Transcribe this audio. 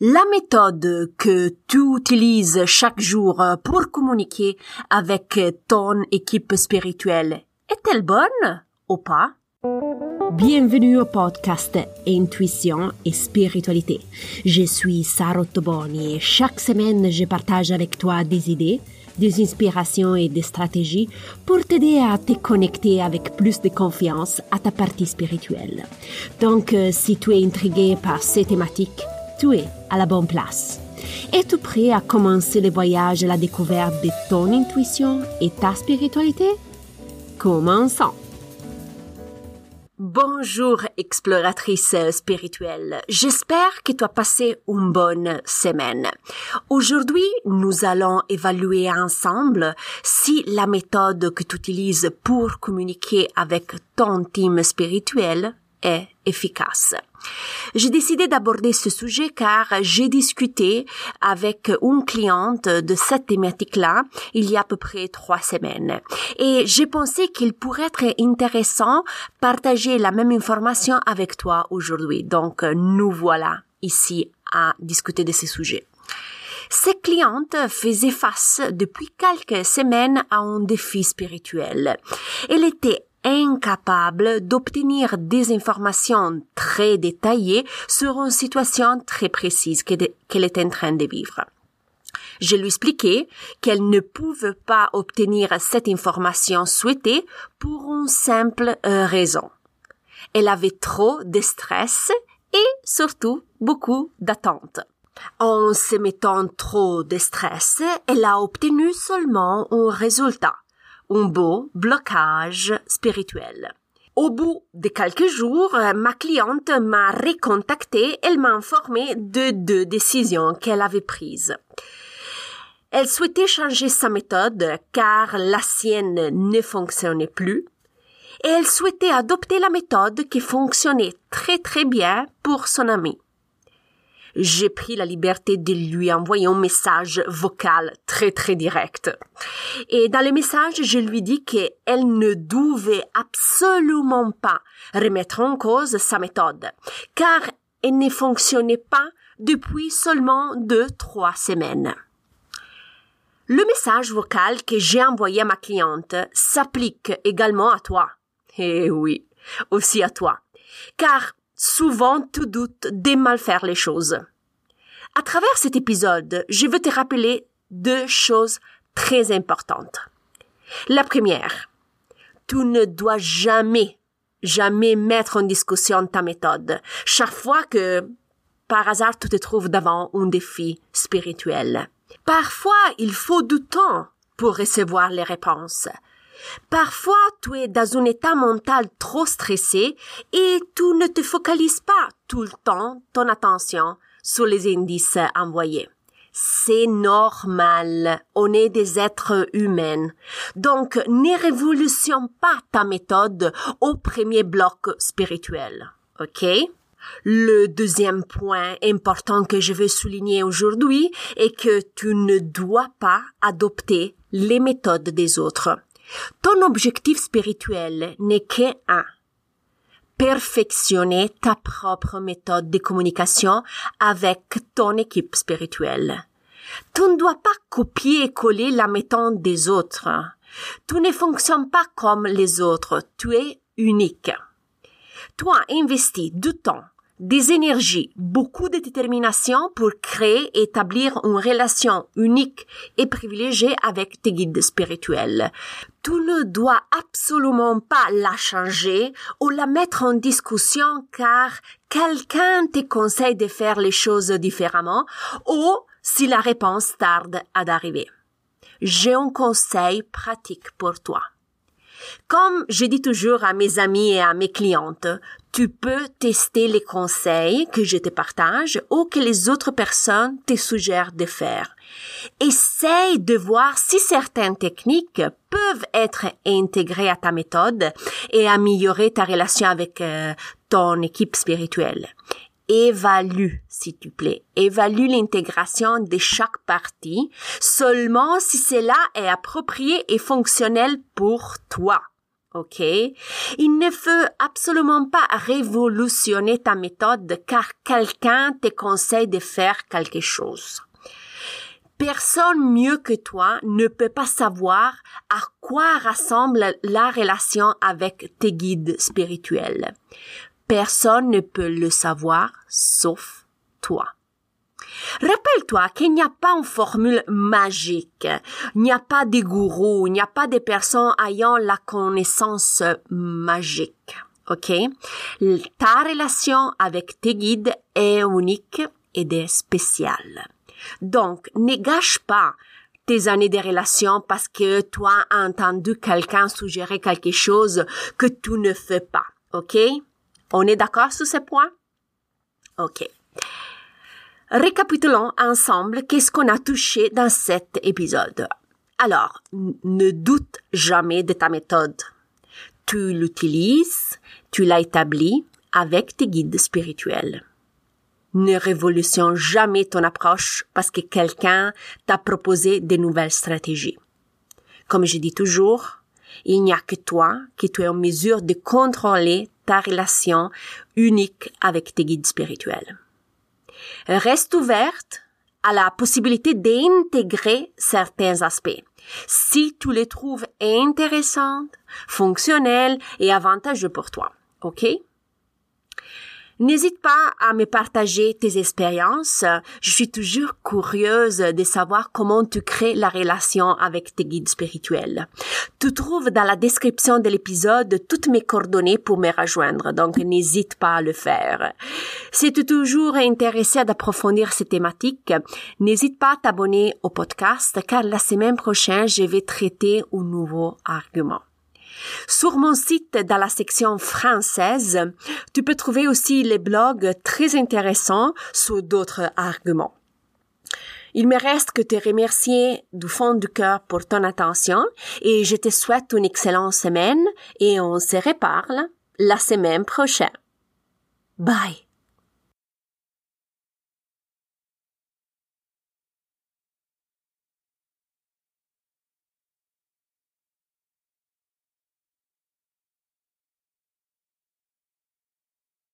La méthode que tu utilises chaque jour pour communiquer avec ton équipe spirituelle est-elle bonne ou pas? Bienvenue au podcast Intuition et Spiritualité. Je suis Sarah Toboni et chaque semaine je partage avec toi des idées, des inspirations et des stratégies pour t'aider à te connecter avec plus de confiance à ta partie spirituelle. Donc, euh, si tu es intrigué par ces thématiques, tu es à la bonne place. Es-tu prêt à commencer le voyage à la découverte de ton intuition et ta spiritualité? Commençons. Bonjour exploratrice spirituelle, j'espère que tu as passé une bonne semaine. Aujourd'hui, nous allons évaluer ensemble si la méthode que tu utilises pour communiquer avec ton team spirituel est efficace. J'ai décidé d'aborder ce sujet car j'ai discuté avec une cliente de cette thématique-là il y a à peu près trois semaines. Et j'ai pensé qu'il pourrait être intéressant partager la même information avec toi aujourd'hui. Donc, nous voilà ici à discuter de ces sujets. Cette cliente faisait face depuis quelques semaines à un défi spirituel. Elle était incapable d'obtenir des informations très détaillées sur une situation très précise qu'elle est en train de vivre. Je lui expliquai qu'elle ne pouvait pas obtenir cette information souhaitée pour une simple euh, raison. Elle avait trop de stress et surtout beaucoup d'attentes. En se mettant trop de stress, elle a obtenu seulement un résultat un beau blocage spirituel. Au bout de quelques jours, ma cliente m'a recontacté, elle m'a informé de deux décisions qu'elle avait prises. Elle souhaitait changer sa méthode car la sienne ne fonctionnait plus et elle souhaitait adopter la méthode qui fonctionnait très très bien pour son ami j'ai pris la liberté de lui envoyer un message vocal très très direct. Et dans le message, je lui dis qu'elle ne devait absolument pas remettre en cause sa méthode, car elle ne fonctionnait pas depuis seulement deux, trois semaines. Le message vocal que j'ai envoyé à ma cliente s'applique également à toi. Eh oui, aussi à toi. Car souvent tu doutes de mal faire les choses. À travers cet épisode, je veux te rappeler deux choses très importantes. La première, tu ne dois jamais, jamais mettre en discussion ta méthode chaque fois que, par hasard, tu te trouves devant un défi spirituel. Parfois, il faut du temps pour recevoir les réponses. Parfois, tu es dans un état mental trop stressé et tu ne te focalises pas tout le temps ton attention sur les indices envoyés. C'est normal. On est des êtres humains. Donc, ne révolutionne pas ta méthode au premier bloc spirituel. OK? Le deuxième point important que je veux souligner aujourd'hui est que tu ne dois pas adopter les méthodes des autres. Ton objectif spirituel n'est qu'un. Perfectionner ta propre méthode de communication avec ton équipe spirituelle. Tu ne dois pas copier et coller la méthode des autres. Tu ne fonctionnes pas comme les autres. Tu es unique. Toi, investis du temps, des énergies, beaucoup de détermination pour créer et établir une relation unique et privilégiée avec tes guides spirituels. Tu ne dois absolument pas la changer ou la mettre en discussion car quelqu'un te conseille de faire les choses différemment ou si la réponse tarde à arriver. J'ai un conseil pratique pour toi. Comme je dis toujours à mes amis et à mes clientes, tu peux tester les conseils que je te partage ou que les autres personnes te suggèrent de faire. Essaye de voir si certaines techniques peuvent être intégrées à ta méthode et améliorer ta relation avec euh, ton équipe spirituelle. Évalue, s'il te plaît. Évalue l'intégration de chaque partie seulement si cela est approprié et fonctionnel pour toi. OK? Il ne faut absolument pas révolutionner ta méthode car quelqu'un te conseille de faire quelque chose. Personne mieux que toi ne peut pas savoir à quoi ressemble la relation avec tes guides spirituels. Personne ne peut le savoir sauf toi. Rappelle-toi qu'il n'y a pas une formule magique, il n'y a pas de gourous, il n'y a pas de personnes ayant la connaissance magique. OK? Ta relation avec tes guides est unique et spéciale. Donc, ne gâche pas tes années de relation parce que toi as entendu quelqu'un suggérer quelque chose que tu ne fais pas. OK? On est d'accord sur ce point? OK. Récapitulons ensemble qu'est-ce qu'on a touché dans cet épisode. Alors, ne doute jamais de ta méthode. Tu l'utilises, tu l'as établie avec tes guides spirituels. Ne révolutionne jamais ton approche parce que quelqu'un t'a proposé de nouvelles stratégies. Comme je dis toujours, il n'y a que toi qui tu es en mesure de contrôler ta relation unique avec tes guides spirituels reste ouverte à la possibilité d'intégrer certains aspects. Si tu les trouves intéressants, fonctionnels et avantageux pour toi. OK? N'hésite pas à me partager tes expériences. Je suis toujours curieuse de savoir comment tu crées la relation avec tes guides spirituels. Tu trouves dans la description de l'épisode toutes mes coordonnées pour me rejoindre, donc n'hésite pas à le faire. Si tu es toujours intéressé d'approfondir ces thématiques, n'hésite pas à t'abonner au podcast car la semaine prochaine, je vais traiter un nouveau argument. Sur mon site, dans la section française, tu peux trouver aussi les blogs très intéressants sur d'autres arguments. Il me reste que te remercier du fond du cœur pour ton attention et je te souhaite une excellente semaine et on se reparle la semaine prochaine. Bye.